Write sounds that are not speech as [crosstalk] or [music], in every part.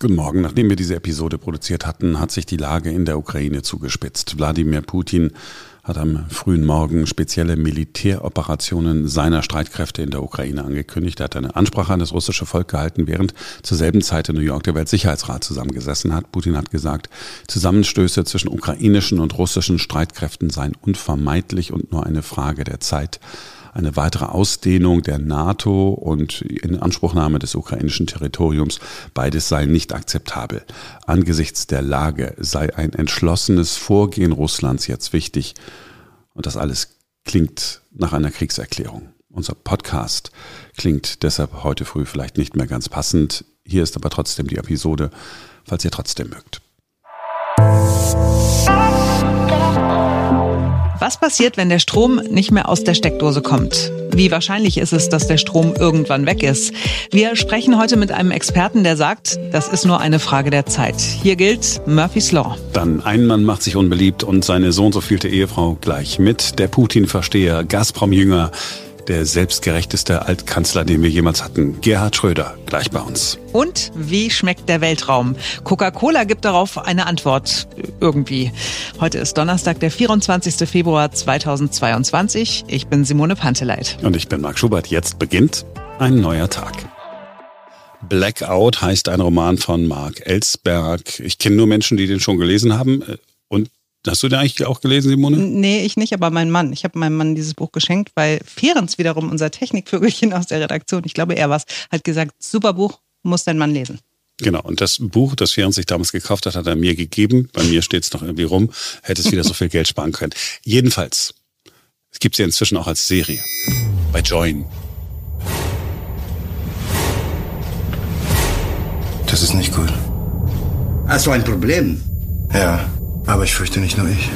Guten Morgen. Nachdem wir diese Episode produziert hatten, hat sich die Lage in der Ukraine zugespitzt. Wladimir Putin hat am frühen Morgen spezielle Militäroperationen seiner Streitkräfte in der Ukraine angekündigt. Er hat eine Ansprache an das russische Volk gehalten, während zur selben Zeit in New York der Weltsicherheitsrat zusammengesessen hat. Putin hat gesagt, Zusammenstöße zwischen ukrainischen und russischen Streitkräften seien unvermeidlich und nur eine Frage der Zeit eine weitere Ausdehnung der NATO und Inanspruchnahme des ukrainischen Territoriums. Beides sei nicht akzeptabel. Angesichts der Lage sei ein entschlossenes Vorgehen Russlands jetzt wichtig. Und das alles klingt nach einer Kriegserklärung. Unser Podcast klingt deshalb heute früh vielleicht nicht mehr ganz passend. Hier ist aber trotzdem die Episode, falls ihr trotzdem mögt. Was passiert, wenn der Strom nicht mehr aus der Steckdose kommt? Wie wahrscheinlich ist es, dass der Strom irgendwann weg ist? Wir sprechen heute mit einem Experten, der sagt, das ist nur eine Frage der Zeit. Hier gilt Murphy's Law. Dann ein Mann macht sich unbeliebt und seine so und so vielte Ehefrau gleich mit. Der Putin-Versteher, Gazprom-Jünger, der selbstgerechteste Altkanzler, den wir jemals hatten. Gerhard Schröder, gleich bei uns. Und wie schmeckt der Weltraum? Coca-Cola gibt darauf eine Antwort. Irgendwie. Heute ist Donnerstag, der 24. Februar 2022. Ich bin Simone Panteleit. Und ich bin Marc Schubert. Jetzt beginnt ein neuer Tag. Blackout heißt ein Roman von Mark Ellsberg. Ich kenne nur Menschen, die den schon gelesen haben. Und Hast du den eigentlich auch gelesen, Simone? Nee, ich nicht, aber mein Mann. Ich habe meinem Mann dieses Buch geschenkt, weil Ferenc wiederum, unser Technikvögelchen aus der Redaktion, ich glaube er war hat gesagt, super Buch, muss dein Mann lesen. Genau, und das Buch, das Ferenc sich damals gekauft hat, hat er mir gegeben. Bei mir steht es noch irgendwie rum, hätte es wieder so viel Geld sparen können. Jedenfalls, es gibt sie inzwischen auch als Serie. Bei Join. Das ist nicht gut. Hast du ein Problem? Ja. Aber ich fürchte nicht nur ich.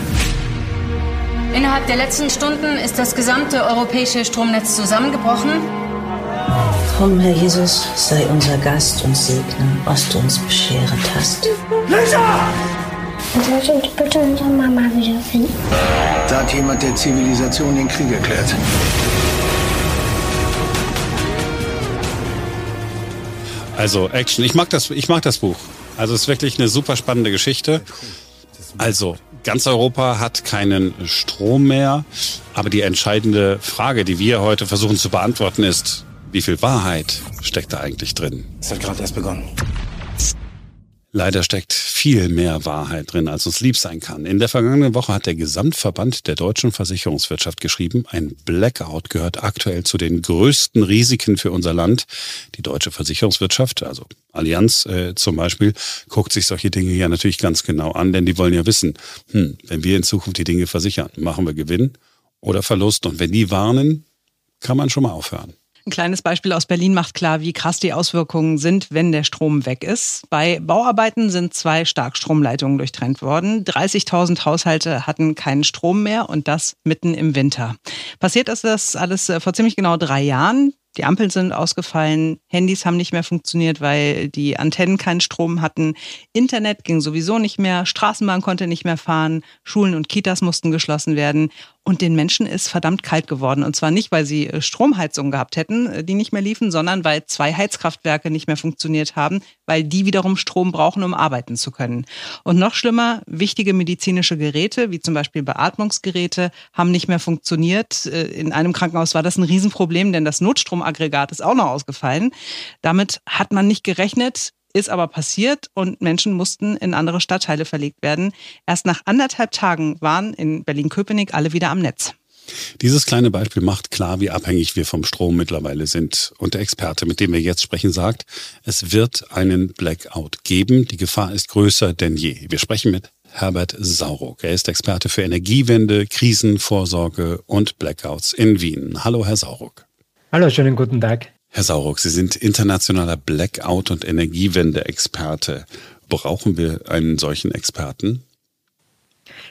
Innerhalb der letzten Stunden ist das gesamte europäische Stromnetz zusammengebrochen. Komm, Herr Jesus, sei unser Gast und segne, was du uns bescheret hast. Lisa! Lass uns bitte unsere Mama wiederfinden. Da hat jemand der Zivilisation den Krieg erklärt. Also Action. Ich mag das, ich mag das Buch. Also es ist wirklich eine super spannende Geschichte. Also, ganz Europa hat keinen Strom mehr. Aber die entscheidende Frage, die wir heute versuchen zu beantworten, ist, wie viel Wahrheit steckt da eigentlich drin? Es hat gerade erst begonnen. Leider steckt viel mehr Wahrheit drin, als uns lieb sein kann. In der vergangenen Woche hat der Gesamtverband der deutschen Versicherungswirtschaft geschrieben, ein Blackout gehört aktuell zu den größten Risiken für unser Land. Die deutsche Versicherungswirtschaft, also Allianz äh, zum Beispiel, guckt sich solche Dinge ja natürlich ganz genau an, denn die wollen ja wissen, hm, wenn wir in Zukunft die Dinge versichern, machen wir Gewinn oder Verlust. Und wenn die warnen, kann man schon mal aufhören. Ein kleines Beispiel aus Berlin macht klar, wie krass die Auswirkungen sind, wenn der Strom weg ist. Bei Bauarbeiten sind zwei Starkstromleitungen durchtrennt worden. 30.000 Haushalte hatten keinen Strom mehr und das mitten im Winter. Passiert ist das alles äh, vor ziemlich genau drei Jahren. Die Ampeln sind ausgefallen, Handys haben nicht mehr funktioniert, weil die Antennen keinen Strom hatten. Internet ging sowieso nicht mehr, Straßenbahn konnte nicht mehr fahren, Schulen und Kitas mussten geschlossen werden. Und den Menschen ist verdammt kalt geworden. Und zwar nicht, weil sie äh, Stromheizungen gehabt hätten, äh, die nicht mehr liefen, sondern weil zwei Heizkraftwerke nicht mehr funktioniert haben, weil die wiederum Strom brauchen, um arbeiten zu können. Und noch schlimmer, wichtige medizinische Geräte, wie zum Beispiel Beatmungsgeräte, haben nicht mehr funktioniert. Äh, in einem Krankenhaus war das ein Riesenproblem, denn das Notstromaggregat ist auch noch ausgefallen. Damit hat man nicht gerechnet ist aber passiert und Menschen mussten in andere Stadtteile verlegt werden. Erst nach anderthalb Tagen waren in Berlin-Köpenick alle wieder am Netz. Dieses kleine Beispiel macht klar, wie abhängig wir vom Strom mittlerweile sind. Und der Experte, mit dem wir jetzt sprechen, sagt, es wird einen Blackout geben. Die Gefahr ist größer denn je. Wir sprechen mit Herbert Sauruck. Er ist Experte für Energiewende, Krisenvorsorge und Blackouts in Wien. Hallo, Herr Sauruck. Hallo, schönen guten Tag. Herr Sauruck, Sie sind internationaler Blackout- und Energiewende-Experte. Brauchen wir einen solchen Experten?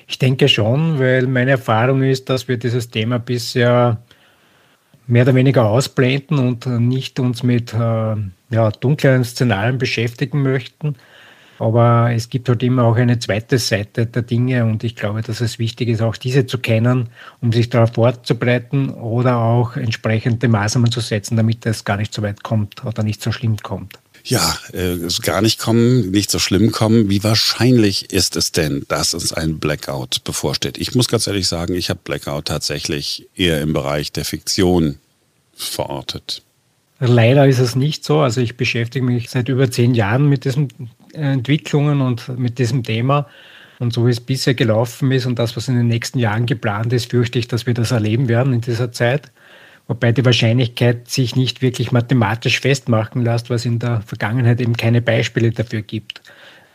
Ich denke schon, weil meine Erfahrung ist, dass wir dieses Thema bisher mehr oder weniger ausblenden und nicht uns mit äh, ja, dunkleren Szenarien beschäftigen möchten. Aber es gibt halt immer auch eine zweite Seite der Dinge und ich glaube, dass es wichtig ist, auch diese zu kennen, um sich darauf vorzubereiten oder auch entsprechende Maßnahmen zu setzen, damit es gar nicht so weit kommt oder nicht so schlimm kommt. Ja, äh, gar nicht kommen, nicht so schlimm kommen. Wie wahrscheinlich ist es denn, dass uns ein Blackout bevorsteht? Ich muss ganz ehrlich sagen, ich habe Blackout tatsächlich eher im Bereich der Fiktion verortet. Leider ist es nicht so. Also ich beschäftige mich seit über zehn Jahren mit diesen Entwicklungen und mit diesem Thema. Und so wie es bisher gelaufen ist und das, was in den nächsten Jahren geplant ist, fürchte ich, dass wir das erleben werden in dieser Zeit. Wobei die Wahrscheinlichkeit sich nicht wirklich mathematisch festmachen lässt, was in der Vergangenheit eben keine Beispiele dafür gibt.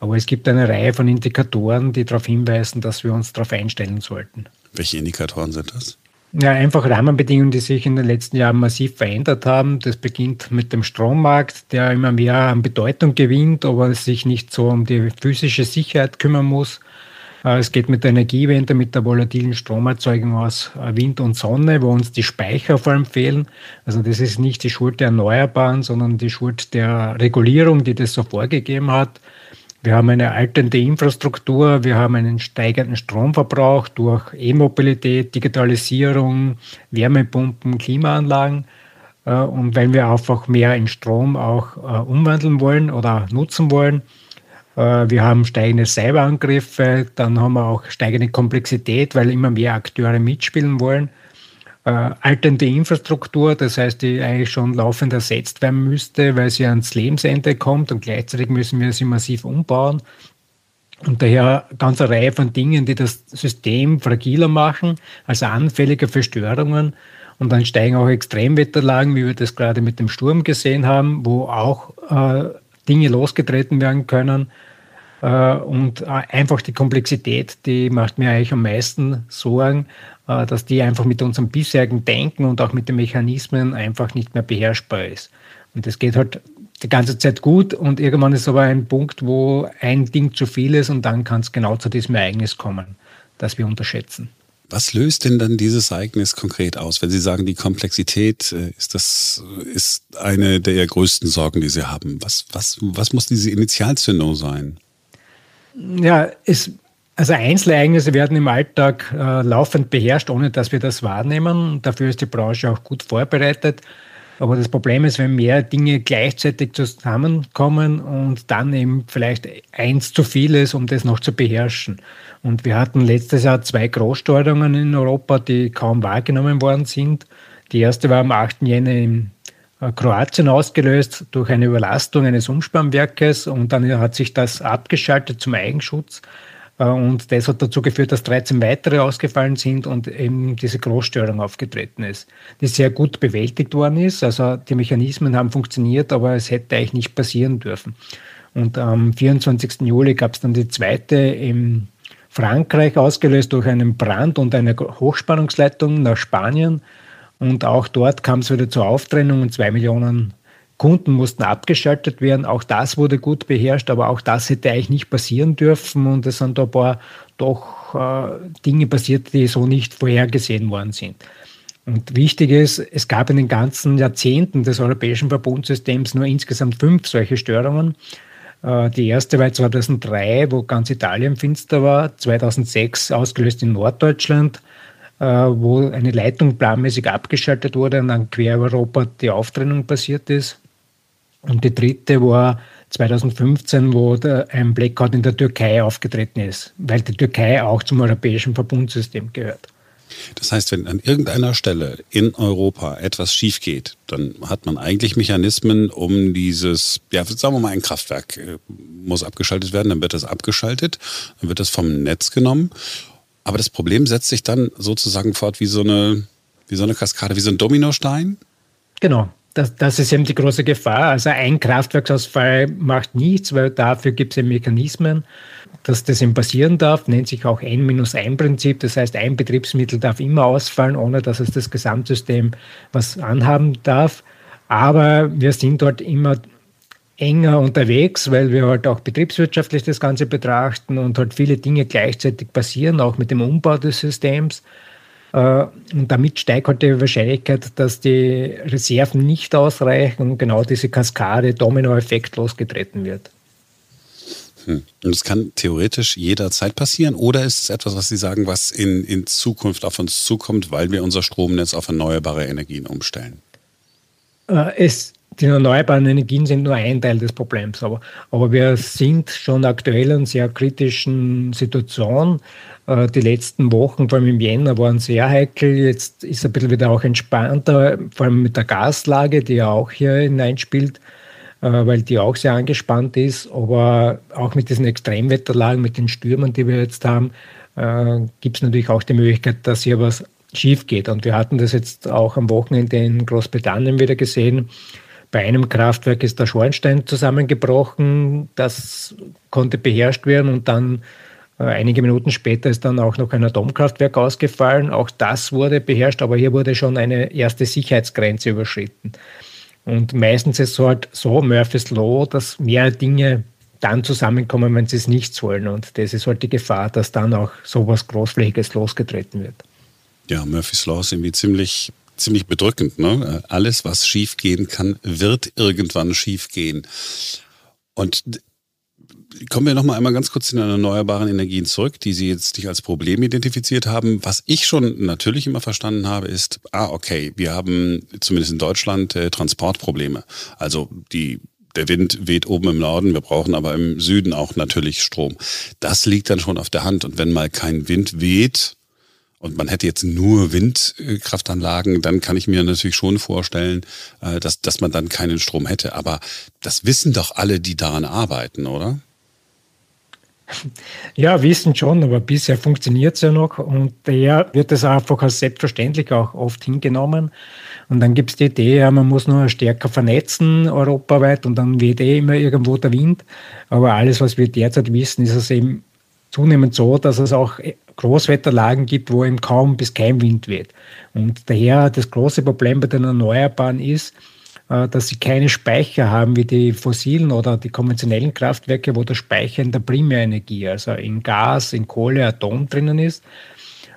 Aber es gibt eine Reihe von Indikatoren, die darauf hinweisen, dass wir uns darauf einstellen sollten. Welche Indikatoren sind das? Ja, einfach Rahmenbedingungen, die sich in den letzten Jahren massiv verändert haben. Das beginnt mit dem Strommarkt, der immer mehr an Bedeutung gewinnt, aber sich nicht so um die physische Sicherheit kümmern muss. Äh, es geht mit der Energiewende, mit der volatilen Stromerzeugung aus äh, Wind und Sonne, wo uns die Speicher vor allem fehlen. Also das ist nicht die Schuld der Erneuerbaren, sondern die Schuld der Regulierung, die das so vorgegeben hat. Wir haben eine alternde Infrastruktur, wir haben einen steigenden Stromverbrauch durch E-Mobilität, Digitalisierung, Wärmepumpen, Klimaanlagen. Äh, und wenn wir einfach mehr in Strom auch äh, umwandeln wollen oder nutzen wollen, äh, wir haben steigende Cyberangriffe, dann haben wir auch steigende Komplexität, weil immer mehr Akteure mitspielen wollen äh, alternde Infrastruktur, das heißt, die eigentlich schon laufend ersetzt werden müsste, weil sie ans Lebensende kommt und gleichzeitig müssen wir sie massiv umbauen. Und daher ganz eine Reihe von Dingen, die das System fragiler machen, also anfälliger für Störungen. Und dann steigen auch Extremwetterlagen, wie wir das gerade mit dem Sturm gesehen haben, wo auch äh, Dinge losgetreten werden können. Äh, und äh, einfach die Komplexität, die macht mir eigentlich am meisten Sorgen, dass die einfach mit unserem bisherigen Denken und auch mit den Mechanismen einfach nicht mehr beherrschbar ist. Und das geht halt die ganze Zeit gut und irgendwann ist aber ein Punkt, wo ein Ding zu viel ist und dann kann es genau zu diesem Ereignis kommen, das wir unterschätzen. Was löst denn dann dieses Ereignis konkret aus? Wenn Sie sagen, die Komplexität ist das ist eine der größten Sorgen, die Sie haben. Was, was, was muss diese Initialzündung sein? Ja, es, also Einzelereignisse werden im Alltag äh, laufend beherrscht, ohne dass wir das wahrnehmen. Dafür ist die Branche auch gut vorbereitet. Aber das Problem ist, wenn mehr Dinge gleichzeitig zusammenkommen und dann eben vielleicht eins zu viel ist, um das noch zu beherrschen. Und wir hatten letztes Jahr zwei Großsteuerungen in Europa, die kaum wahrgenommen worden sind. Die erste war am 8. Jänner in äh, Kroatien ausgelöst durch eine Überlastung eines Umspannwerkes und dann hat sich das abgeschaltet zum Eigenschutz. Äh, und das hat dazu geführt, dass 13 weitere ausgefallen sind und eben diese Großstörung aufgetreten ist, die sehr gut bewältigt worden ist. Also die Mechanismen haben funktioniert, aber es hätte eigentlich nicht passieren dürfen. Und am 24. Juli gab es dann die zweite in Frankreich, ausgelöst durch einen Brand und eine Hochspannungsleitung nach Spanien. Und auch dort kam es wieder zur Auftrennung und zwei Millionen Kunden mussten abgeschaltet werden. Auch das wurde gut beherrscht, aber auch das hätte eigentlich nicht passieren dürfen. Und es sind da ein paar doch äh, Dinge passiert, die so nicht vorhergesehen worden sind. Und wichtig ist, es gab in den ganzen Jahrzehnten des europäischen Verbundsystems nur insgesamt fünf solche Störungen. Äh, die erste war 2003, wo ganz Italien finster war, 2006 ausgelöst in Norddeutschland, äh, wo eine Leitung planmäßig abgeschaltet wurde und dann quer Europa die Auftrennung passiert ist. Und die dritte war 2015, wo ein Blackout in der Türkei aufgetreten ist, weil die Türkei auch zum europäischen Verbundsystem gehört. Das heißt, wenn an irgendeiner Stelle in Europa etwas schief geht, dann hat man eigentlich Mechanismen, um dieses, ja, sagen wir mal, ein Kraftwerk äh, muss abgeschaltet werden, dann wird das abgeschaltet, dann wird das vom Netz genommen aber das Problem setzt sich dann sozusagen fort wie so eine, wie so eine Kaskade, wie so ein Dominostein. Genau. Das, das ist eben die große Gefahr. Also ein Kraftwerksausfall macht nichts, weil dafür gibt es ja Mechanismen, dass das eben passieren darf, nennt sich auch N-1-Prinzip. Das heißt, ein Betriebsmittel darf immer ausfallen, ohne dass es das Gesamtsystem was anhaben darf. Aber wir sind dort immer enger unterwegs, weil wir halt auch betriebswirtschaftlich das Ganze betrachten und halt viele Dinge gleichzeitig passieren, auch mit dem Umbau des Systems. Äh, und damit steigt halt die Wahrscheinlichkeit, dass die Reserven nicht ausreichen und genau diese Kaskade, Dominoeffekt losgetreten wird. Hm. Und es kann theoretisch jederzeit passieren oder ist es etwas, was Sie sagen, was in, in Zukunft auf uns zukommt, weil wir unser Stromnetz auf erneuerbare Energien umstellen? Äh, es die erneuerbaren Energien sind nur ein Teil des Problems, aber, aber wir sind schon aktuell in einer sehr kritischen Situation. Äh, die letzten Wochen, vor allem im Jänner, waren sehr heikel. Jetzt ist ein bisschen wieder auch entspannter, vor allem mit der Gaslage, die ja auch hier hineinspielt, äh, weil die auch sehr angespannt ist. Aber auch mit diesen Extremwetterlagen, mit den Stürmen, die wir jetzt haben, äh, gibt es natürlich auch die Möglichkeit, dass hier was schief geht. Und wir hatten das jetzt auch am Wochenende in Großbritannien wieder gesehen. Bei einem Kraftwerk ist der Schornstein zusammengebrochen. Das konnte beherrscht werden und dann äh, einige Minuten später ist dann auch noch ein Atomkraftwerk ausgefallen. Auch das wurde beherrscht, aber hier wurde schon eine erste Sicherheitsgrenze überschritten. Und meistens ist es halt so, Murphy's Law, dass mehrere Dinge dann zusammenkommen, wenn sie es nicht wollen. Und das ist halt die Gefahr, dass dann auch sowas Großflächiges losgetreten wird. Ja, Murphy's Law ist irgendwie ziemlich, ziemlich bedrückend. Ne? Alles, was schiefgehen kann, wird irgendwann schiefgehen. Und kommen wir noch mal einmal ganz kurz zu den erneuerbaren Energien zurück, die Sie jetzt nicht als Problem identifiziert haben. Was ich schon natürlich immer verstanden habe, ist, ah, okay, wir haben zumindest in Deutschland äh, Transportprobleme. Also die der Wind weht oben im Norden, wir brauchen aber im Süden auch natürlich Strom. Das liegt dann schon auf der Hand. Und wenn mal kein Wind weht und man hätte jetzt nur Windkraftanlagen, dann kann ich mir natürlich schon vorstellen, äh, dass, dass man dann keinen Strom hätte. Aber das wissen doch alle, die daran arbeiten, oder? [laughs] Ja, wissen schon, aber bisher funktioniert es ja noch und daher wird es einfach als selbstverständlich auch oft hingenommen. Und dann gibt es die Idee, ja, man muss nur stärker vernetzen europaweit und dann weht eh immer irgendwo der Wind. Aber alles, was wir derzeit wissen, ist es eben zunehmend so, dass es auch Großwetterlagen gibt, wo eben kaum bis kein Wind weht. Und daher das große Problem bei den Erneuerbaren ist, äh, dass sie keine Speicher haben wie die fossilen oder die konventionellen Kraftwerke, wo der Speicher in der Primärenergie, also in Gas, in Kohle, Atom drinnen ist.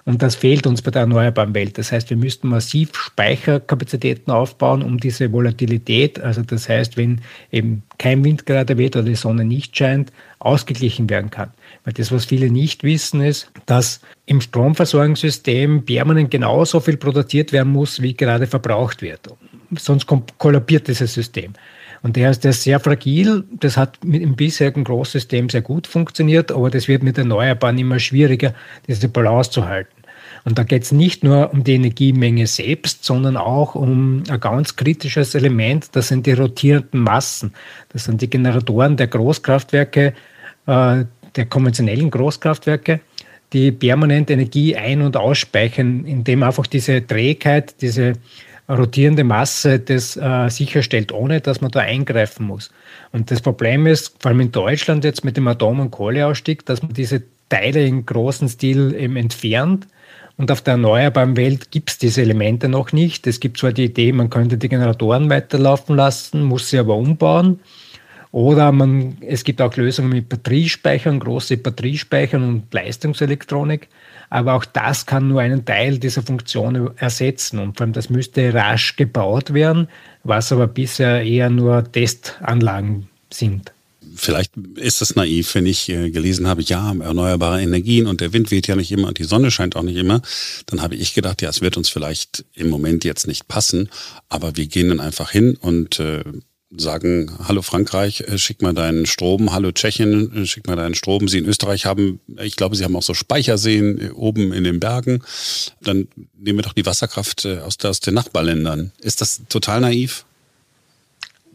Und das fehlt uns bei der erneuerbaren Welt. Das heißt, wir müssten massiv Speicherkapazitäten aufbauen, um diese Volatilität, also das heißt, wenn eben kein Wind gerade weht oder die Sonne nicht scheint, ausgeglichen werden kann. Weil das, was viele nicht wissen, ist, dass im Stromversorgungssystem permanent genauso viel produziert werden muss, wie gerade verbraucht wird sonst kollabiert dieses System. Und der ist, der ist sehr fragil. Das hat mit dem bisherigen Großsystem sehr gut funktioniert, aber das wird mit Erneuerbaren immer schwieriger, diese Balance zu halten. Und da geht es nicht nur um die Energiemenge selbst, sondern auch um ein ganz kritisches Element, das sind die rotierenden Massen. Das sind die Generatoren der Großkraftwerke, äh, der konventionellen Großkraftwerke, die permanent Energie ein- und ausspeichern, indem einfach diese Trägheit, diese rotierende Masse das äh, sicherstellt, ohne dass man da eingreifen muss. Und das Problem ist, vor allem in Deutschland jetzt mit dem Atom- und Kohleausstieg, dass man diese Teile in großen Stil eben entfernt. Und auf der erneuerbaren Welt gibt es diese Elemente noch nicht. Es gibt zwar die Idee, man könnte die Generatoren weiterlaufen lassen, muss sie aber umbauen. Oder man, es gibt auch Lösungen mit Batteriespeichern, große Batteriespeichern und Leistungselektronik. Aber auch das kann nur einen Teil dieser Funktion ersetzen. Und vor allem das müsste rasch gebaut werden, was aber bisher eher nur Testanlagen sind. Vielleicht ist es naiv, wenn ich äh, gelesen habe, ja, erneuerbare Energien und der Wind weht ja nicht immer und die Sonne scheint auch nicht immer. Dann habe ich gedacht, ja, es wird uns vielleicht im Moment jetzt nicht passen, aber wir gehen dann einfach hin und äh, sagen, hallo Frankreich, äh, schick mal deinen Strom, hallo Tschechien, äh, schick mal deinen Strom. Sie in Österreich haben, ich glaube, sie haben auch so Speicherseen äh, oben in den Bergen. Dann nehmen wir doch die Wasserkraft aus, aus den Nachbarländern. Ist das total naiv?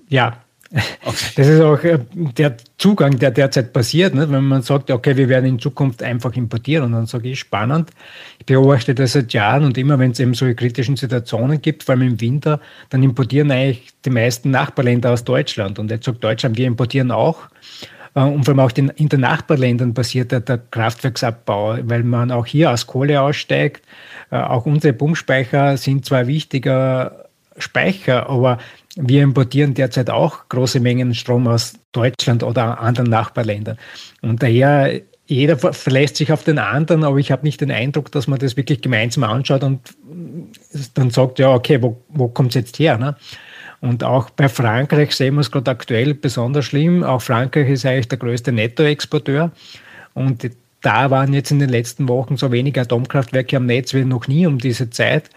Ja, [laughs] Okay. Das ist auch äh, der Zugang, der derzeit passiert, ne? wenn man sagt, okay, wir werden in Zukunft einfach importieren. Und dann sage ich, spannend. Ich beobachte das seit Jahren und immer, wenn es eben solche kritischen Situationen gibt, vor allem im Winter, dann importieren eigentlich die meisten Nachbarländer aus Deutschland. Und jetzt sagt Deutschland, wir importieren auch. Äh, und vor allem auch in den Nachbarländern passiert der, der Kraftwerksabbau, weil man auch hier aus Kohle aussteigt. Äh, auch unsere Pumpspeicher sind zwar wichtiger Speicher, aber wir importieren derzeit auch große Mengen Strom aus Deutschland oder anderen Nachbarländern. Und daher, jeder verlässt sich auf den anderen, aber ich habe nicht den Eindruck, dass man das wirklich gemeinsam anschaut und dann sagt, ja, okay, wo, wo kommt es jetzt her? Ne? Und auch bei Frankreich sehen wir es gerade aktuell besonders schlimm. Auch Frankreich ist eigentlich der größte Nettoexporteur. Und da waren jetzt in den letzten Wochen so wenige Atomkraftwerke am Netz wie noch nie um diese Zeit.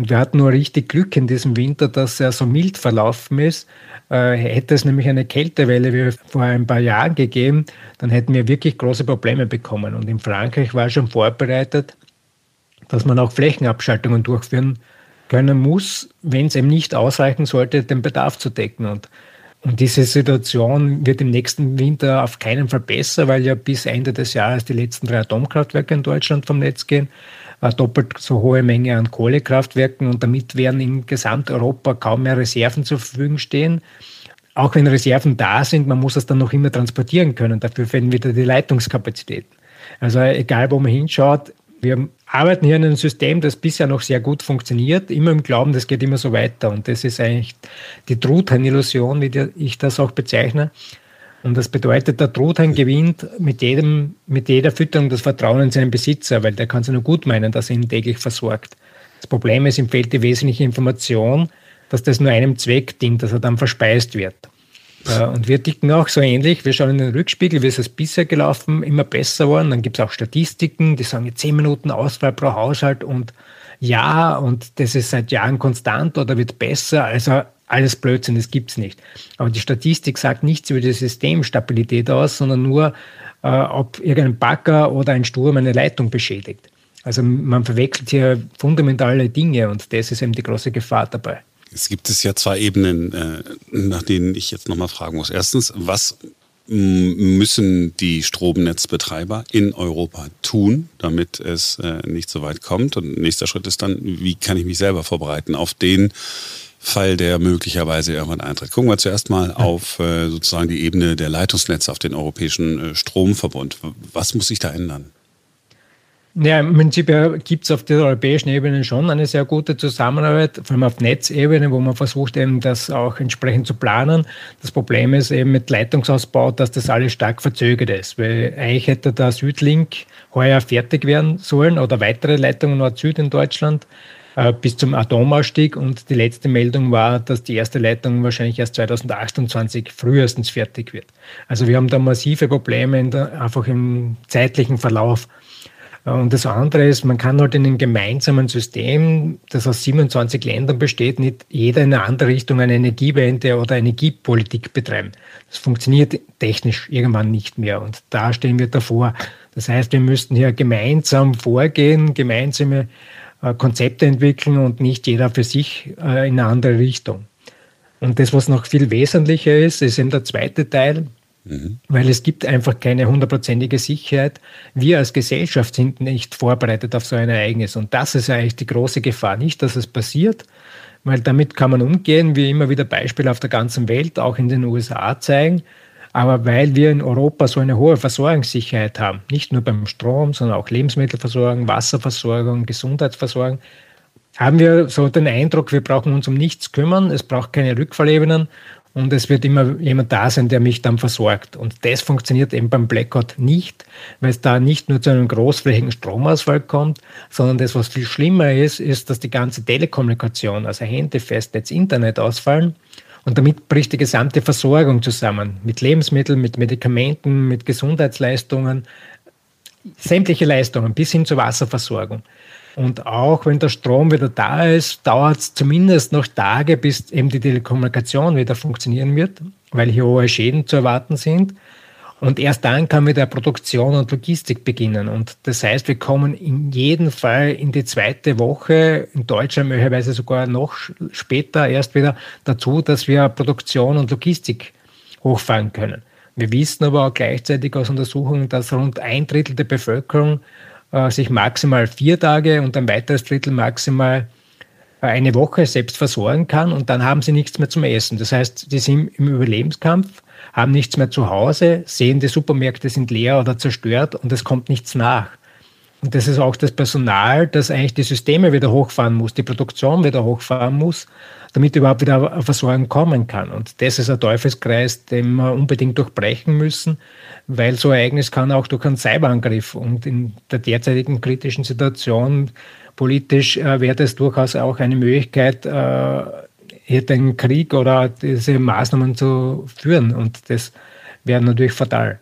Und wir hatten nur richtig Glück in diesem Winter, dass er so mild verlaufen ist. Äh, hätte es nämlich eine Kältewelle wie vor ein paar Jahren gegeben, dann hätten wir wirklich große Probleme bekommen. Und in Frankreich war schon vorbereitet, dass man auch Flächenabschaltungen durchführen können muss, wenn es eben nicht ausreichen sollte, den Bedarf zu decken. Und, und diese Situation wird im nächsten Winter auf keinen Fall besser, weil ja bis Ende des Jahres die letzten drei Atomkraftwerke in Deutschland vom Netz gehen doppelt so hohe Menge an Kohlekraftwerken und damit werden in Gesamteuropa kaum mehr Reserven zur Verfügung stehen. Auch wenn Reserven da sind, man muss es dann noch immer transportieren können. Dafür fehlen wieder die Leitungskapazitäten. Also egal, wo man hinschaut, wir arbeiten hier in einem System, das bisher noch sehr gut funktioniert, immer im Glauben, das geht immer so weiter. Und das ist eigentlich die Truthahn-Illusion, wie ich das auch bezeichne. Und das bedeutet, der Truthahn gewinnt mit, jedem, mit jeder Fütterung das Vertrauen in seinen Besitzer, weil der kann sich nur gut meinen, dass er ihn täglich versorgt. Das Problem ist, ihm fehlt die wesentliche Information, dass das nur einem Zweck dient, dass er dann verspeist wird. Äh, und wir ticken auch so ähnlich. Wir schauen in den Rückspiegel, wie ist es bisher gelaufen, immer besser geworden. Dann gibt es auch Statistiken, die sagen, 10 Minuten Ausfall pro Haushalt und ja, und das ist seit Jahren konstant oder wird besser. Also alles Blödsinn, das gibt es nicht. Aber die Statistik sagt nichts über die Systemstabilität aus, sondern nur, äh, ob irgendein Bagger oder ein Sturm eine Leitung beschädigt. Also man verwechselt hier fundamentale Dinge und das ist eben die große Gefahr dabei. Es gibt es ja zwei Ebenen, äh, nach denen ich jetzt nochmal fragen muss. Erstens, was müssen die Stromnetzbetreiber in Europa tun, damit es äh, nicht so weit kommt? Und nächster Schritt ist dann, wie kann ich mich selber vorbereiten auf den Fall, der möglicherweise irgendwann eintritt. Gucken wir zuerst mal auf äh, sozusagen die Ebene der Leitungsnetze auf den europäischen Stromverbund. Was muss sich da ändern? Ja, im Prinzip gibt es auf der europäischen Ebene schon eine sehr gute Zusammenarbeit, vor allem auf Netzebene, wo man versucht, eben das auch entsprechend zu planen. Das Problem ist eben mit Leitungsausbau, dass das alles stark verzögert ist, weil eigentlich hätte der Südlink heuer fertig werden sollen oder weitere Leitungen Nord-Süd in Deutschland äh, bis zum Atomausstieg und die letzte Meldung war, dass die erste Leitung wahrscheinlich erst 2028 frühestens fertig wird. Also wir haben da massive Probleme der, einfach im zeitlichen Verlauf. Und das andere ist, man kann halt in einem gemeinsamen System, das aus 27 Ländern besteht, nicht jeder in eine andere Richtung eine Energiewende oder Energiepolitik betreiben. Das funktioniert technisch irgendwann nicht mehr und da stehen wir davor. Das heißt, wir müssten hier gemeinsam vorgehen, gemeinsame äh, Konzepte entwickeln und nicht jeder für sich äh, in eine andere Richtung. Und das, was noch viel wesentlicher ist, ist eben der zweite Teil, Mhm. Weil es gibt einfach keine hundertprozentige Sicherheit. Wir als Gesellschaft sind nicht vorbereitet auf so ein Ereignis. Und das ist eigentlich die große Gefahr. Nicht, dass es passiert, weil damit kann man umgehen, wie immer wieder Beispiele auf der ganzen Welt, auch in den USA zeigen. Aber weil wir in Europa so eine hohe Versorgungssicherheit haben, nicht nur beim Strom, sondern auch Lebensmittelversorgung, Wasserversorgung, Gesundheitsversorgung, haben wir so den Eindruck, wir brauchen uns um nichts kümmern, es braucht keine Rückfallebenen und es wird immer jemand da sein, der mich dann versorgt. Und das funktioniert eben beim Blackout nicht, weil es da nicht nur zu einem großflächigen Stromausfall kommt, sondern das, was viel schlimmer ist, ist, dass die ganze Telekommunikation, also Handy, Festnetz, Internet ausfallen. Und damit bricht die gesamte Versorgung zusammen. Mit Lebensmitteln, mit Medikamenten, mit Gesundheitsleistungen, sämtliche Leistungen bis hin zur Wasserversorgung. Und auch wenn der Strom wieder da ist, dauert es zumindest noch Tage, bis eben die Telekommunikation wieder funktionieren wird, weil hier hohe Schäden zu erwarten sind. Und erst dann kann wieder Produktion und Logistik beginnen. Und das heißt, wir kommen in jedem Fall in die zweite Woche, in Deutschland möglicherweise sogar noch später erst wieder dazu, dass wir Produktion und Logistik hochfahren können. Wir wissen aber auch gleichzeitig aus Untersuchungen, dass rund ein Drittel der Bevölkerung äh, sich maximal vier Tage und ein weiteres Drittel maximal äh, eine Woche selbst versorgen kann und dann haben sie nichts mehr zum Essen. Das heißt, die sind im Überlebenskampf, haben nichts mehr zu Hause, sehen, die Supermärkte sind leer oder zerstört und es kommt nichts nach. Und das ist auch das Personal, das eigentlich die Systeme wieder hochfahren muss, die Produktion wieder hochfahren muss, damit überhaupt wieder eine Versorgung kommen kann. Und das ist ein Teufelskreis, den wir unbedingt durchbrechen müssen, weil so ein Ereignis kann auch durch einen Cyberangriff und in der derzeitigen kritischen Situation politisch äh, wäre das durchaus auch eine Möglichkeit, äh, hier den Krieg oder diese Maßnahmen zu führen. Und das wäre natürlich fatal.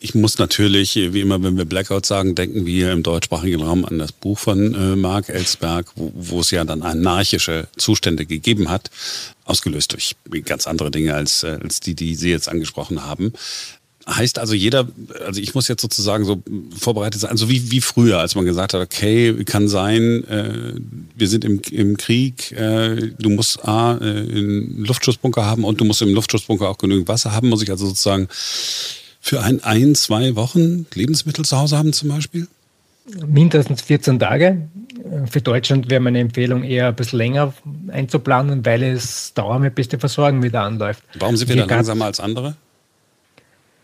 Ich muss natürlich, wie immer, wenn wir Blackout sagen, denken wir im deutschsprachigen Raum an das Buch von äh, Mark Ellsberg, wo, es ja dann anarchische Zustände gegeben hat, ausgelöst durch ganz andere Dinge als, äh, als die, die Sie jetzt angesprochen haben. Heißt also jeder, also ich muss jetzt sozusagen so vorbereitet sein, also wie, wie früher, als man gesagt hat, okay, kann sein, äh, wir sind im, im Krieg, äh, du musst A, äh, einen Luftschutzbunker haben und du musst im Luftschutzbunker auch genügend Wasser haben, muss ich also sozusagen für ein, ein, zwei Wochen Lebensmittel zu Hause haben zum Beispiel? Mindestens 14 Tage. Für Deutschland wäre meine Empfehlung eher ein bisschen länger einzuplanen, weil es dauert bis die Versorgung wieder anläuft. Warum sind wir, wir da langsamer als andere?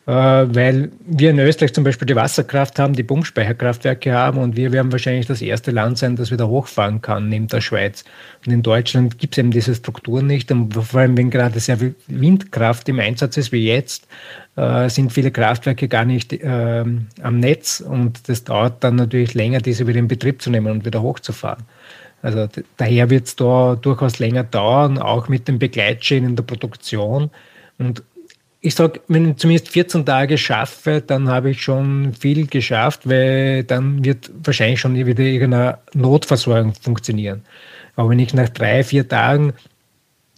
Äh, weil wir in Österreich zum Beispiel die Wasserkraft haben, die Pumpspeicherkraftwerke haben und wir werden wahrscheinlich das erste Land sein, das wieder hochfahren kann neben der Schweiz. Und in Deutschland gibt es eben diese Strukturen nicht und vor allem, wenn gerade sehr viel Windkraft im Einsatz ist wie jetzt, äh, sind viele Kraftwerke gar nicht äh, am Netz und das dauert dann natürlich länger, diese wieder in Betrieb zu nehmen und wieder hochzufahren. Also daher wird es da durchaus länger dauern, auch mit den Begleitschäden in der Produktion. Und ich sage, wenn ich zumindest 14 Tage schaffe, dann habe ich schon viel geschafft, weil dann wird wahrscheinlich schon wieder irgendeine Notversorgung funktionieren. Aber wenn ich nach drei, vier Tagen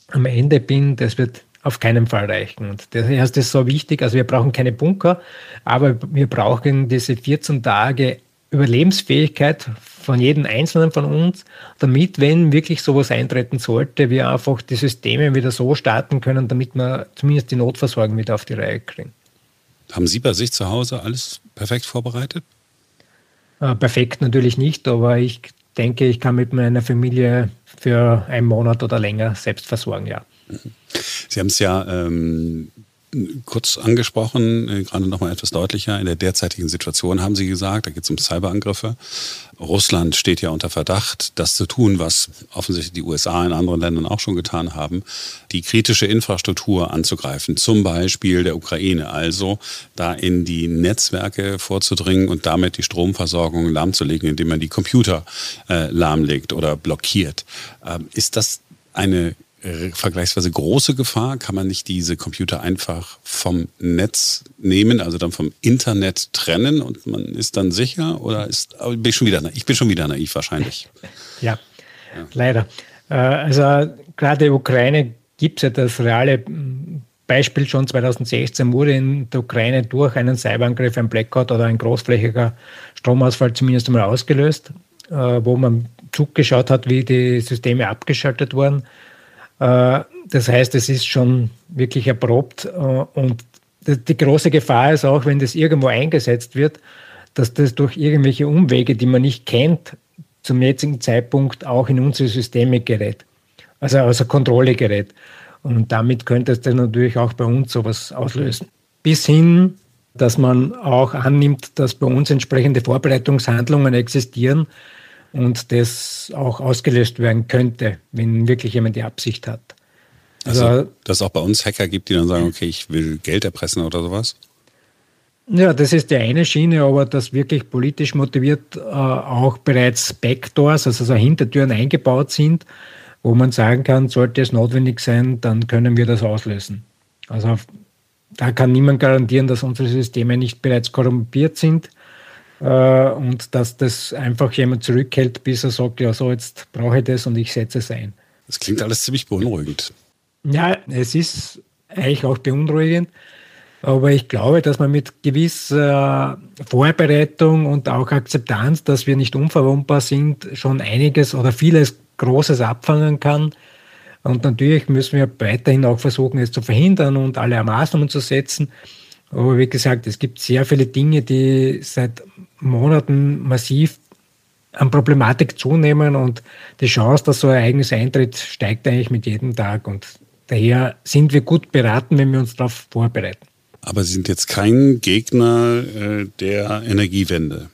am Ende bin, das wird auf keinen Fall reichen. Und das ist so wichtig. Also wir brauchen keine Bunker, aber wir brauchen diese 14 Tage Überlebensfähigkeit von jedem Einzelnen von uns, damit, wenn wirklich sowas eintreten sollte, wir einfach die Systeme wieder so starten können, damit wir zumindest die Notversorgung wieder auf die Reihe kriegen. Haben Sie bei sich zu Hause alles perfekt vorbereitet? Äh, perfekt natürlich nicht, aber ich denke, ich kann mit meiner Familie für einen Monat oder länger selbst versorgen, ja. Sie haben es ja ähm, kurz angesprochen, äh, gerade nochmal etwas deutlicher. In der derzeitigen Situation haben Sie gesagt, da geht es um Cyberangriffe. Russland steht ja unter Verdacht, das zu tun, was offensichtlich die USA in anderen Ländern auch schon getan haben, die kritische Infrastruktur anzugreifen, zum Beispiel der Ukraine. Also da in die Netzwerke vorzudringen und damit die Stromversorgung lahmzulegen, indem man die Computer äh, lahmlegt oder blockiert. Ähm, ist das eine vergleichsweise große Gefahr? Kann man nicht diese Computer einfach vom Netz nehmen, also dann vom Internet trennen und man ist dann sicher? Oder ist, bin ich, schon wieder, ich bin schon wieder naiv wahrscheinlich. Ja, [laughs] ja. leider. Äh, also gerade der Ukraine gibt es ja das reale Beispiel schon 2016 wurde in der Ukraine durch einen Cyberangriff ein Blackout oder ein großflächiger Stromausfall zumindest einmal ausgelöst, äh, wo man zugeschaut hat, wie die Systeme abgeschaltet wurden. Äh, das heißt, es ist schon wirklich erprobt äh, und die große Gefahr ist auch, wenn das irgendwo eingesetzt wird, dass das durch irgendwelche Umwege, die man nicht kennt, zum jetzigen Zeitpunkt auch in unsere Systeme gerät. Also außer Kontrolle gerät. Und damit könnte es dann natürlich auch bei uns sowas auslösen. Bis hin, dass man auch annimmt, dass bei uns entsprechende Vorbereitungshandlungen existieren, und das auch ausgelöst werden könnte, wenn wirklich jemand die Absicht hat. Also, also dass es auch bei uns Hacker gibt, die dann sagen, okay, ich will Geld erpressen oder sowas? Ja, das ist die eine Schiene, aber dass wirklich politisch motiviert äh, auch bereits Backdoors, also so Hintertüren eingebaut sind, wo man sagen kann, sollte es notwendig sein, dann können wir das auslösen. Also da kann niemand garantieren, dass unsere Systeme nicht bereits korrumpiert sind äh, und dass das einfach jemand zurückhält, bis er sagt, ja so, jetzt brauche ich das und ich setze es ein. Das klingt alles ziemlich beunruhigend. Ja, es ist eigentlich auch beunruhigend, aber ich glaube, dass man mit gewisser Vorbereitung und auch Akzeptanz, dass wir nicht unverwundbar sind, schon einiges oder vieles Großes abfangen kann. Und natürlich müssen wir weiterhin auch versuchen, es zu verhindern und alle Maßnahmen zu setzen. Aber wie gesagt, es gibt sehr viele Dinge, die seit Monaten massiv an Problematik zunehmen und die Chance, dass so ein Ereignis eintritt, steigt eigentlich mit jedem Tag. Und daher sind wir gut beraten, wenn wir uns darauf vorbereiten. Aber Sie sind jetzt kein Gegner äh, der Energiewende.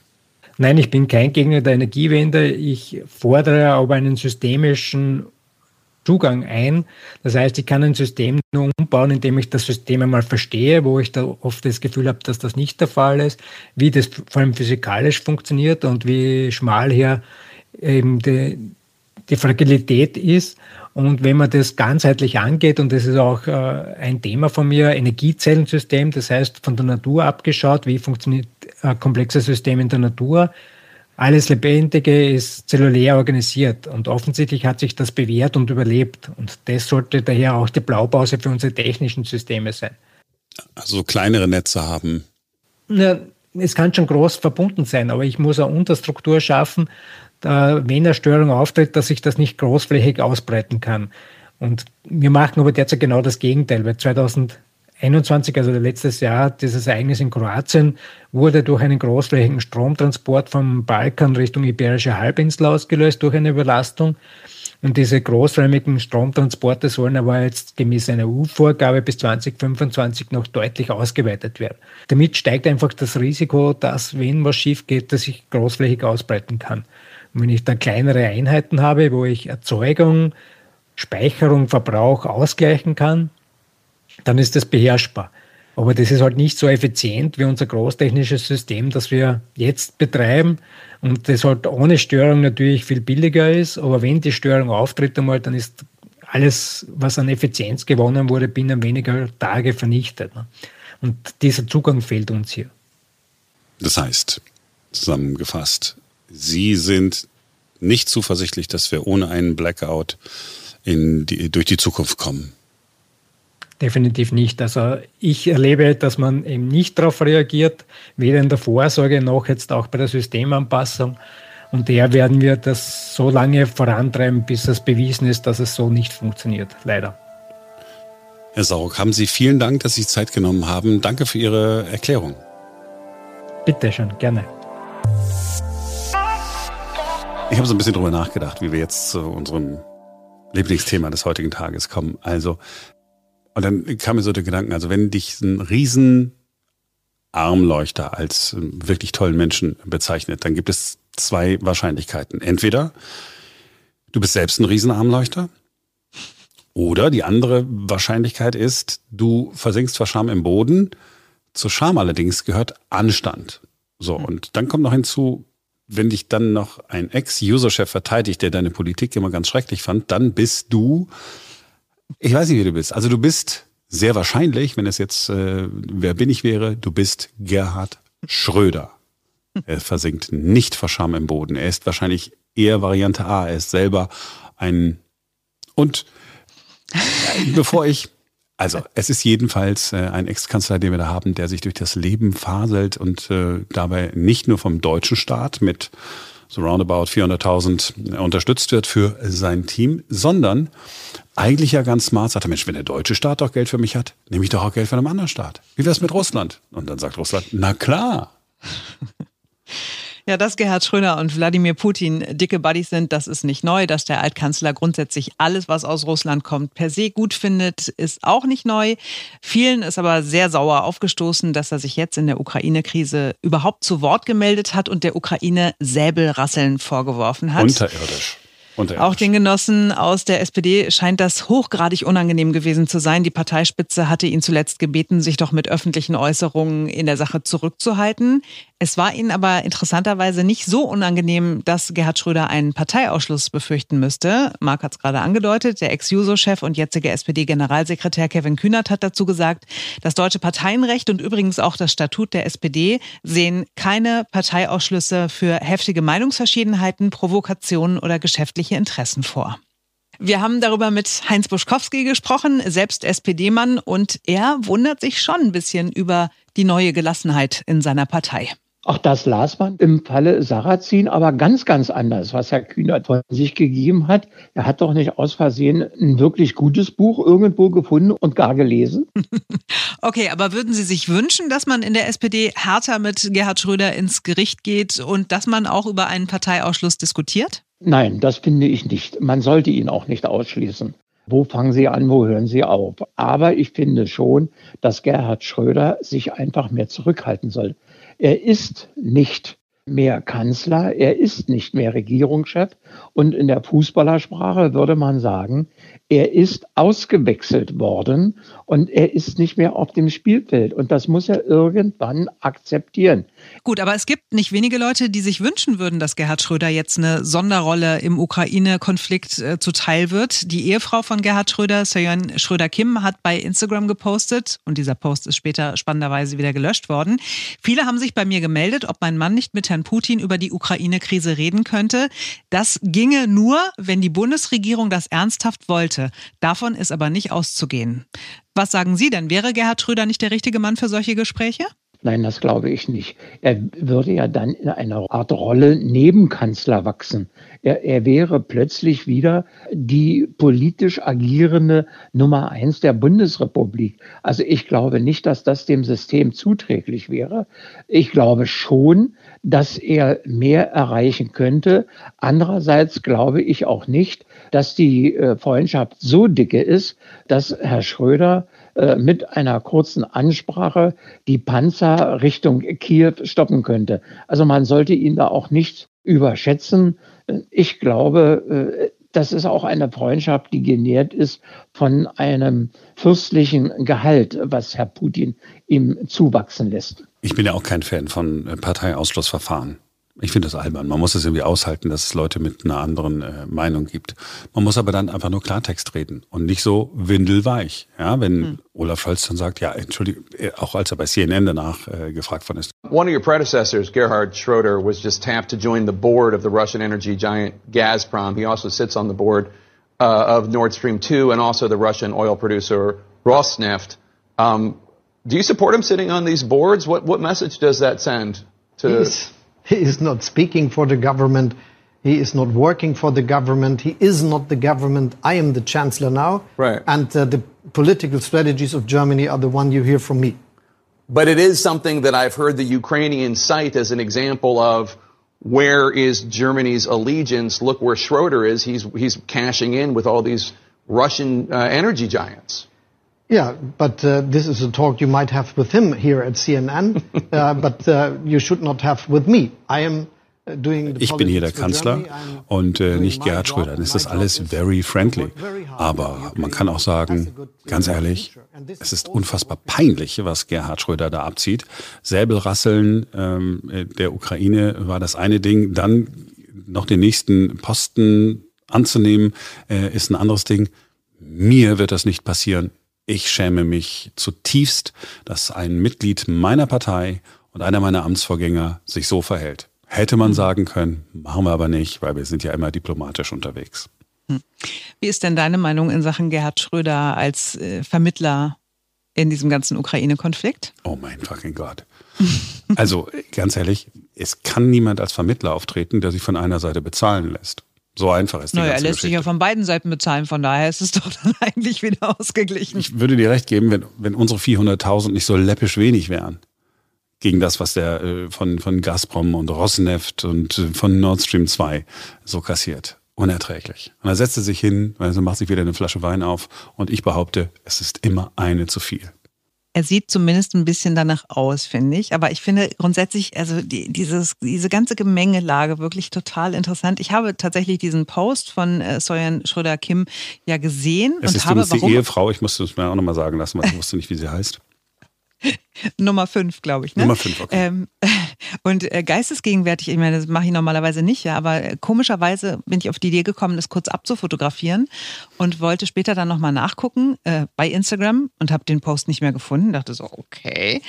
Nein, ich bin kein Gegner der Energiewende. Ich fordere aber einen systemischen Zugang ein. Das heißt, ich kann ein System nur umbauen, indem ich das System einmal verstehe, wo ich da oft das Gefühl habe, dass das nicht der Fall ist, wie das vor allem physikalisch funktioniert und wie schmal hier eben die, die Fragilität ist. Und wenn man das ganzheitlich angeht, und das ist auch äh, ein Thema von mir, Energiezellensystem, das heißt von der Natur abgeschaut, wie funktioniert ein komplexes System in der Natur, alles Lebendige ist zellulär organisiert und offensichtlich hat sich das bewährt und überlebt. Und das sollte daher auch die Blaupause für unsere technischen Systeme sein. Also kleinere Netze haben. Na, es kann schon groß verbunden sein, aber ich muss eine Unterstruktur schaffen, da, wenn eine Störung auftritt, dass sich das nicht großflächig ausbreiten kann. Und wir machen aber derzeit genau das Gegenteil, weil 2000 21, also letztes Jahr, dieses Ereignis in Kroatien wurde durch einen großflächigen Stromtransport vom Balkan Richtung Iberische Halbinsel ausgelöst durch eine Überlastung. Und diese großräumigen Stromtransporte sollen aber jetzt gemäß einer EU-Vorgabe bis 2025 noch deutlich ausgeweitet werden. Damit steigt einfach das Risiko, dass, wenn was schief geht, dass sich großflächig ausbreiten kann. Und wenn ich dann kleinere Einheiten habe, wo ich Erzeugung, Speicherung, Verbrauch ausgleichen kann, dann ist das beherrschbar. Aber das ist halt nicht so effizient wie unser großtechnisches System, das wir jetzt betreiben und das halt ohne Störung natürlich viel billiger ist. Aber wenn die Störung auftritt einmal, dann ist alles, was an Effizienz gewonnen wurde, binnen weniger Tage vernichtet. Ne? Und dieser Zugang fehlt uns hier. Das heißt, zusammengefasst, Sie sind nicht zuversichtlich, dass wir ohne einen Blackout die, durch die Zukunft kommen. Definitiv nicht. Also ich erlebe, dass man eben nicht darauf reagiert, weder in der Vorsorge noch jetzt auch bei der Systemanpassung. Und daher werden wir das so lange vorantreiben, bis es bewiesen ist, dass es so nicht funktioniert. Leider. Herr Saug, haben Sie vielen Dank, dass Sie Zeit genommen haben. Danke für Ihre Erklärung. Bitte schon, gerne. Ich habe so ein bisschen drüber nachgedacht, wie wir jetzt zu unserem Lieblingsthema des heutigen Tages kommen. Also und dann kam mir so der Gedanke, also wenn dich ein riesen Armleuchter als wirklich tollen Menschen bezeichnet, dann gibt es zwei Wahrscheinlichkeiten. Entweder du bist selbst ein Riesenarmleuchter oder die andere Wahrscheinlichkeit ist, du versinkst vor Scham im Boden. Zu Scham allerdings gehört Anstand. So, hm. und dann kommt noch hinzu, wenn dich dann noch ein Ex-User-Chef verteidigt, der deine Politik immer ganz schrecklich fand, dann bist du ich weiß nicht, wie du bist. Also du bist sehr wahrscheinlich, wenn es jetzt äh, wer bin ich wäre, du bist Gerhard Schröder. Er versinkt nicht vor Scham im Boden. Er ist wahrscheinlich eher Variante A. Er ist selber ein und äh, bevor ich also, es ist jedenfalls äh, ein Ex-Kanzler, den wir da haben, der sich durch das Leben faselt und äh, dabei nicht nur vom deutschen Staat mit so roundabout 400.000 unterstützt wird für sein Team, sondern eigentlich ja ganz smart sagt er, Mensch, wenn der deutsche Staat doch Geld für mich hat, nehme ich doch auch Geld von einem anderen Staat. Wie wär's mit Russland? Und dann sagt Russland, na klar. [laughs] Ja, dass Gerhard Schröder und Wladimir Putin dicke Buddies sind, das ist nicht neu. Dass der Altkanzler grundsätzlich alles, was aus Russland kommt, per se gut findet, ist auch nicht neu. Vielen ist aber sehr sauer aufgestoßen, dass er sich jetzt in der Ukraine-Krise überhaupt zu Wort gemeldet hat und der Ukraine Säbelrasseln vorgeworfen hat. Unterirdisch. Auch den Genossen aus der SPD scheint das hochgradig unangenehm gewesen zu sein. Die Parteispitze hatte ihn zuletzt gebeten, sich doch mit öffentlichen Äußerungen in der Sache zurückzuhalten. Es war ihnen aber interessanterweise nicht so unangenehm, dass Gerhard Schröder einen Parteiausschluss befürchten müsste. Marc hat es gerade angedeutet. Der Ex-Juso-Chef und jetzige SPD-Generalsekretär Kevin Kühnert hat dazu gesagt, das deutsche Parteienrecht und übrigens auch das Statut der SPD sehen keine Parteiausschlüsse für heftige Meinungsverschiedenheiten, Provokationen oder geschäftliche Interessen vor. Wir haben darüber mit Heinz Buschkowski gesprochen, selbst SPD-Mann, und er wundert sich schon ein bisschen über die neue Gelassenheit in seiner Partei. Auch das las man im Falle Sarrazin aber ganz, ganz anders, was Herr Kühnert von sich gegeben hat. Er hat doch nicht aus Versehen ein wirklich gutes Buch irgendwo gefunden und gar gelesen. [laughs] okay, aber würden Sie sich wünschen, dass man in der SPD härter mit Gerhard Schröder ins Gericht geht und dass man auch über einen Parteiausschluss diskutiert? Nein, das finde ich nicht. Man sollte ihn auch nicht ausschließen. Wo fangen Sie an, wo hören Sie auf? Aber ich finde schon, dass Gerhard Schröder sich einfach mehr zurückhalten soll. Er ist nicht mehr Kanzler, er ist nicht mehr Regierungschef und in der Fußballersprache würde man sagen, er ist ausgewechselt worden und er ist nicht mehr auf dem Spielfeld. Und das muss er irgendwann akzeptieren. Gut, aber es gibt nicht wenige Leute, die sich wünschen würden, dass Gerhard Schröder jetzt eine Sonderrolle im Ukraine-Konflikt äh, zuteil wird. Die Ehefrau von Gerhard Schröder, Soyeon Schröder-Kim, hat bei Instagram gepostet und dieser Post ist später spannenderweise wieder gelöscht worden. Viele haben sich bei mir gemeldet, ob mein Mann nicht mit Herrn Putin über die Ukraine-Krise reden könnte. Das ginge nur, wenn die Bundesregierung das ernsthaft wollte. Davon ist aber nicht auszugehen. Was sagen Sie denn? Wäre Gerhard Schröder nicht der richtige Mann für solche Gespräche? Nein, das glaube ich nicht. Er würde ja dann in einer Art Rolle Nebenkanzler wachsen. Er, er wäre plötzlich wieder die politisch agierende Nummer eins der Bundesrepublik. Also ich glaube nicht, dass das dem System zuträglich wäre. Ich glaube schon, dass er mehr erreichen könnte. Andererseits glaube ich auch nicht, dass die äh, Freundschaft so dicke ist, dass Herr Schröder äh, mit einer kurzen Ansprache die Panzer Richtung Kiew stoppen könnte. Also man sollte ihn da auch nicht überschätzen. Ich glaube, äh, das ist auch eine Freundschaft, die genährt ist von einem fürstlichen Gehalt, was Herr Putin ihm zuwachsen lässt. Ich bin ja auch kein Fan von Parteiausschlussverfahren. Ich finde das albern. Man muss es irgendwie aushalten, dass es Leute mit einer anderen äh, Meinung gibt. Man muss aber dann einfach nur Klartext reden und nicht so windelweich. Ja, wenn hm. Olaf Scholz dann sagt, ja, entschuldige, äh, auch als er bei CNN danach äh, gefragt worden ist. One of your predecessors, Gerhard Schroeder, was just tapped to join the board of the Russian energy giant Gazprom. He also sits on the board uh, of Nord Stream 2 and also the Russian oil producer Rosneft. Um, do you support him sitting on these boards? What, what message does that send to... He's He is not speaking for the government. He is not working for the government. He is not the government. I am the chancellor now. Right. And uh, the political strategies of Germany are the one you hear from me. But it is something that I've heard the Ukrainians cite as an example of where is Germany's allegiance? Look where Schroeder is. He's, he's cashing in with all these Russian uh, energy giants. Yeah, but uh, this is a talk you might have with him here at CNN, uh, [laughs] but uh, you should not have with me. I am uh, ich bin hier der Kanzler und äh, nicht Gerhard Schröder. Dann ist das alles very friendly. Aber man kann auch sagen, ganz ehrlich, es ist unfassbar peinlich, was Gerhard Schröder da abzieht. Säbelrasseln ähm, der Ukraine war das eine Ding. Dann noch den nächsten Posten anzunehmen, äh, ist ein anderes Ding. Mir wird das nicht passieren. Ich schäme mich zutiefst, dass ein Mitglied meiner Partei und einer meiner Amtsvorgänger sich so verhält. Hätte man sagen können, machen wir aber nicht, weil wir sind ja immer diplomatisch unterwegs. Hm. Wie ist denn deine Meinung in Sachen Gerhard Schröder als äh, Vermittler in diesem ganzen Ukraine-Konflikt? Oh mein fucking Gott. also ganz ehrlich, es kann niemand als Vermittler auftreten, der sich von einer Seite bezahlen lässt. So einfach ist die naja, ganze er lässt Geschichte. sich ja von beiden Seiten bezahlen, von daher ist es [laughs] doch dann eigentlich wieder ausgeglichen. Ich würde dir recht geben, wenn, wenn unsere 400.000 nicht so läppisch wenig wären gegen das, was der äh, von, von Gazprom und Rosneft und äh, von Nord Stream 2 so kassiert. Unerträglich. Und er setzte sich hin, also macht sich wieder eine Flasche Wein auf und ich behaupte, es ist immer eine zu viel. Er sieht zumindest ein bisschen danach aus, finde ich. Aber ich finde grundsätzlich, also die, dieses, diese ganze Gemengelage wirklich total interessant. Ich habe tatsächlich diesen Post von äh, Soyan Schröder-Kim ja gesehen. Es und ist habe, die warum, Ehefrau, ich musste es mir auch nochmal sagen lassen, weil ich wusste nicht, wie sie heißt. [laughs] Nummer fünf, glaube ich. Ne? Nummer fünf, okay. Ähm, [laughs] und äh, geistesgegenwärtig, ich meine, das mache ich normalerweise nicht, ja, aber äh, komischerweise bin ich auf die Idee gekommen, das kurz abzufotografieren und wollte später dann nochmal nachgucken äh, bei Instagram und habe den Post nicht mehr gefunden. Dachte so, okay.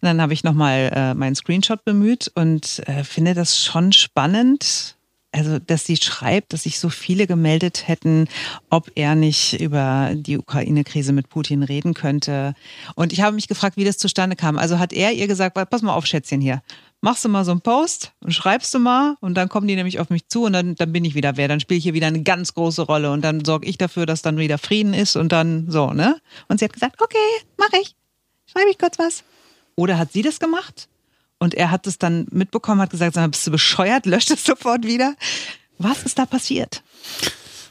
Und dann habe ich nochmal äh, meinen Screenshot bemüht und äh, finde das schon spannend, also dass sie schreibt, dass sich so viele gemeldet hätten, ob er nicht über die Ukraine-Krise mit Putin reden könnte. Und ich habe mich gefragt, wie das zustande kam. Also hat er ihr gesagt, pass mal auf, Schätzchen hier, machst du mal so einen Post und schreibst du mal und dann kommen die nämlich auf mich zu und dann, dann bin ich wieder wer. Dann spiele ich hier wieder eine ganz große Rolle und dann sorge ich dafür, dass dann wieder Frieden ist und dann so, ne? Und sie hat gesagt, okay, mache ich. Schreibe ich kurz was. Oder hat sie das gemacht? Und er hat es dann mitbekommen, hat gesagt, sag bist du bescheuert, löscht es sofort wieder. Was ist da passiert?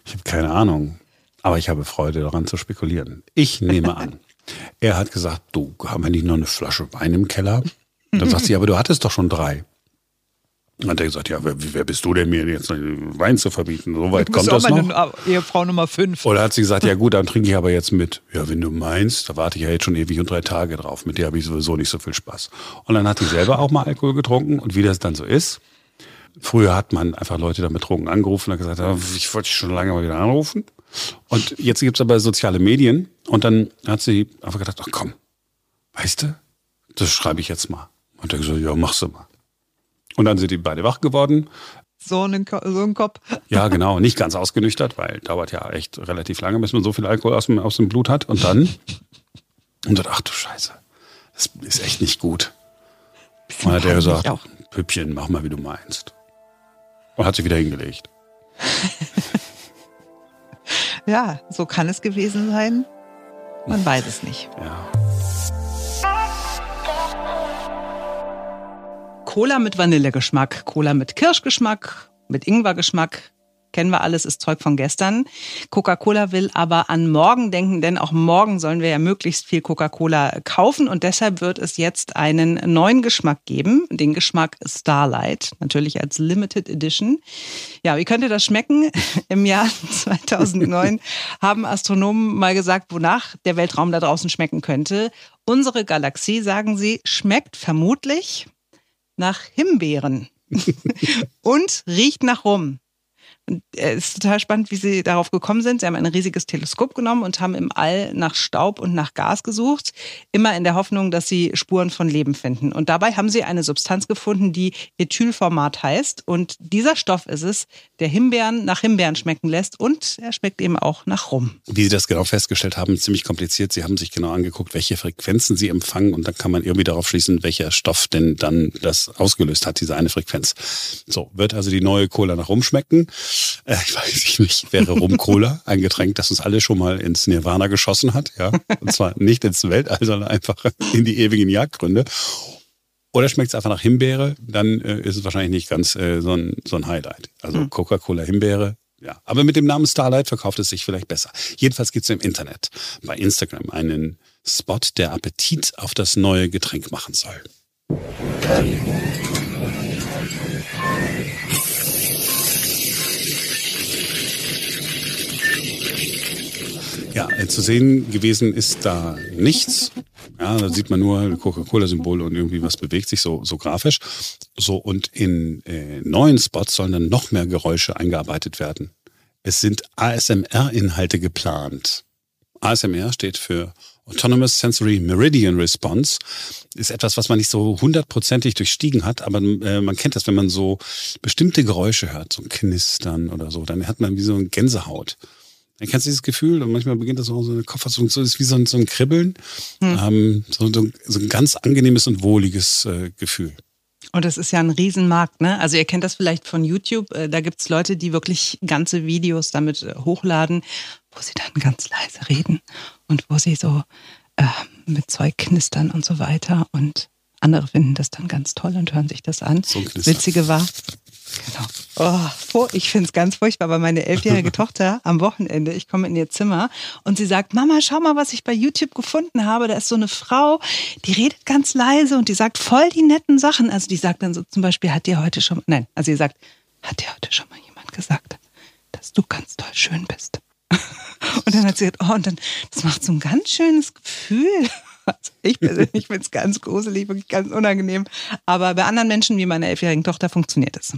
Ich habe keine Ahnung, aber ich habe Freude daran zu spekulieren. Ich nehme an, [laughs] er hat gesagt, du, haben wir nicht noch eine Flasche Wein im Keller? Dann sagt sie, aber du hattest doch schon drei. Dann hat er gesagt, ja, wer, wer bist du denn mir jetzt Wein zu verbieten? So weit kommt das noch. meine Ehefrau Nummer 5. Oder hat sie gesagt, ja [laughs] gut, dann trinke ich aber jetzt mit. Ja, wenn du meinst, da warte ich ja jetzt schon ewig und drei Tage drauf. Mit der habe ich sowieso nicht so viel Spaß. Und dann hat sie selber auch mal Alkohol getrunken. Und wie das dann so ist, früher hat man einfach Leute dann betrunken angerufen und gesagt, ja, ich wollte dich schon lange mal wieder anrufen. Und jetzt gibt's aber soziale Medien. Und dann hat sie einfach gedacht, ach komm, weißt du, das schreibe ich jetzt mal. Und er gesagt, ja, machst du mal. Und dann sind die beide wach geworden. So ein, so ein Kopf. Ja, genau, nicht ganz ausgenüchtert, weil dauert ja echt relativ lange, bis man so viel Alkohol aus dem, aus dem Blut hat. Und dann, und dann, ach du Scheiße, das ist echt nicht gut. Und dann hat er gesagt, auch. Püppchen, mach mal, wie du meinst. Und hat sich wieder hingelegt. [laughs] Ja, so kann es gewesen sein. Man weiß es nicht. Ja. Cola mit Vanillegeschmack, Cola mit Kirschgeschmack, mit Ingwergeschmack. Kennen wir alles, ist Zeug von gestern. Coca-Cola will aber an morgen denken, denn auch morgen sollen wir ja möglichst viel Coca-Cola kaufen und deshalb wird es jetzt einen neuen Geschmack geben, den Geschmack Starlight, natürlich als Limited Edition. Ja, wie könnte das schmecken? [laughs] Im Jahr 2009 [laughs] haben Astronomen mal gesagt, wonach der Weltraum da draußen schmecken könnte. Unsere Galaxie, sagen sie, schmeckt vermutlich nach Himbeeren [laughs] und riecht nach Rum. Es ist total spannend, wie sie darauf gekommen sind. Sie haben ein riesiges Teleskop genommen und haben im All nach Staub und nach Gas gesucht, immer in der Hoffnung, dass sie Spuren von Leben finden. Und dabei haben sie eine Substanz gefunden, die Ethylformat heißt. Und dieser Stoff ist es, der Himbeeren nach Himbeeren schmecken lässt und er schmeckt eben auch nach Rum. Wie Sie das genau festgestellt haben, ziemlich kompliziert. Sie haben sich genau angeguckt, welche Frequenzen Sie empfangen und dann kann man irgendwie darauf schließen, welcher Stoff denn dann das ausgelöst hat, diese eine Frequenz. So, wird also die neue Cola nach Rum schmecken? Äh, ich weiß ich nicht, wäre Rum-Cola ein Getränk, das uns alle schon mal ins Nirvana geschossen hat, ja. Und zwar nicht ins Weltall, sondern einfach in die ewigen Jagdgründe. Oder schmeckt es einfach nach Himbeere, dann äh, ist es wahrscheinlich nicht ganz äh, so, ein, so ein Highlight. Also Coca-Cola Himbeere, ja. Aber mit dem Namen Starlight verkauft es sich vielleicht besser. Jedenfalls gibt es im Internet, bei Instagram, einen Spot, der Appetit auf das neue Getränk machen soll. Ja, äh, zu sehen gewesen ist da nichts. Ja, da sieht man nur Coca-Cola-Symbol und irgendwie was bewegt sich so, so grafisch. So, und in äh, neuen Spots sollen dann noch mehr Geräusche eingearbeitet werden. Es sind ASMR-Inhalte geplant. ASMR steht für Autonomous Sensory Meridian Response. Ist etwas, was man nicht so hundertprozentig durchstiegen hat, aber äh, man kennt das, wenn man so bestimmte Geräusche hört, so ein Knistern oder so, dann hat man wie so eine Gänsehaut. Dann kennst du dieses Gefühl und manchmal beginnt das auch so eine so ist wie so ein, so ein Kribbeln. Ähm, so, so, so ein ganz angenehmes und wohliges äh, Gefühl. Und das ist ja ein Riesenmarkt, ne? Also ihr kennt das vielleicht von YouTube. äh, Da gibt's Leute, die wirklich ganze Videos damit äh, hochladen, wo sie dann ganz leise reden und wo sie so äh, mit Zeug knistern und so weiter. Und andere finden das dann ganz toll und hören sich das an. So. Witzige war, Genau. Oh, ich finde es ganz furchtbar, weil meine elfjährige [laughs] Tochter am Wochenende, ich komme in ihr Zimmer und sie sagt, Mama, schau mal, was ich bei YouTube gefunden habe. Da ist so eine Frau, die redet ganz leise und die sagt voll die netten Sachen. Also die sagt dann so zum Beispiel, hat dir heute schon, nein, also sie sagt, hat dir heute schon mal jemand gesagt, dass du ganz toll schön bist? [laughs] Und dann hat sie gesagt, oh, und dann, das macht so ein ganz schönes Gefühl. [laughs] Also ich persönlich finde es ganz gruselig, wirklich ganz unangenehm. Aber bei anderen Menschen wie meiner elfjährigen Tochter funktioniert es.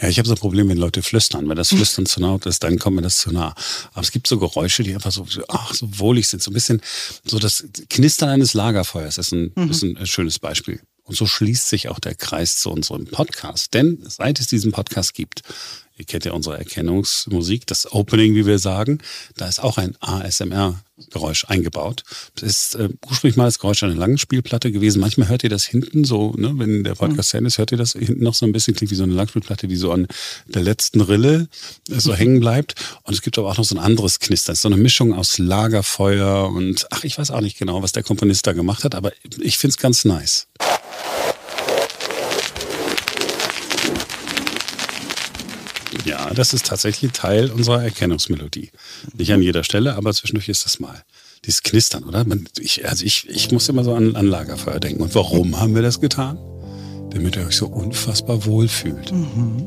Ja, ich habe so ein Problem, wenn Leute flüstern. Wenn das Flüstern zu laut ist, dann kommt mir das zu nah. Aber es gibt so Geräusche, die einfach so, ach, so wohlig sind. So ein bisschen so das Knistern eines Lagerfeuers ist ein, ist ein schönes Beispiel. Und so schließt sich auch der Kreis zu unserem Podcast. Denn seit es diesen Podcast gibt, ihr kennt ja unsere Erkennungsmusik, das Opening, wie wir sagen, da ist auch ein ASMR-Geräusch eingebaut. Das ist äh, ursprünglich mal das Geräusch einer langen Spielplatte gewesen. Manchmal hört ihr das hinten so, ne, wenn der Podcast Ende ist, hört ihr das hinten noch so ein bisschen, klingt wie so eine Langspielplatte, die so an der letzten Rille äh, so hängen bleibt. Und es gibt aber auch noch so ein anderes Knistern. Es ist so eine Mischung aus Lagerfeuer und, ach, ich weiß auch nicht genau, was der Komponist da gemacht hat, aber ich find's ganz nice. Ja, das ist tatsächlich Teil unserer Erkennungsmelodie. Nicht an jeder Stelle, aber zwischendurch ist das mal. Dieses Knistern, oder? Man, ich, also ich, ich muss immer so an, an Lagerfeuer denken. Und warum haben wir das getan? Damit ihr euch so unfassbar wohlfühlt. Mhm.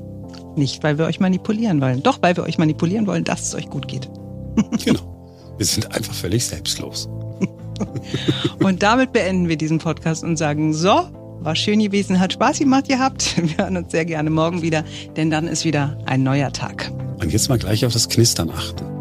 Nicht, weil wir euch manipulieren wollen. Doch, weil wir euch manipulieren wollen, dass es euch gut geht. [laughs] genau. Wir sind einfach völlig selbstlos. und damit beenden wir diesen Podcast und sagen, so, war schön gewesen, hat Spaß gemacht gehabt. [laughs] Wir hören uns sehr gerne morgen wieder, denn dann ist wieder ein neuer Tag. Und jetzt mal gleich auf das Knistern achten.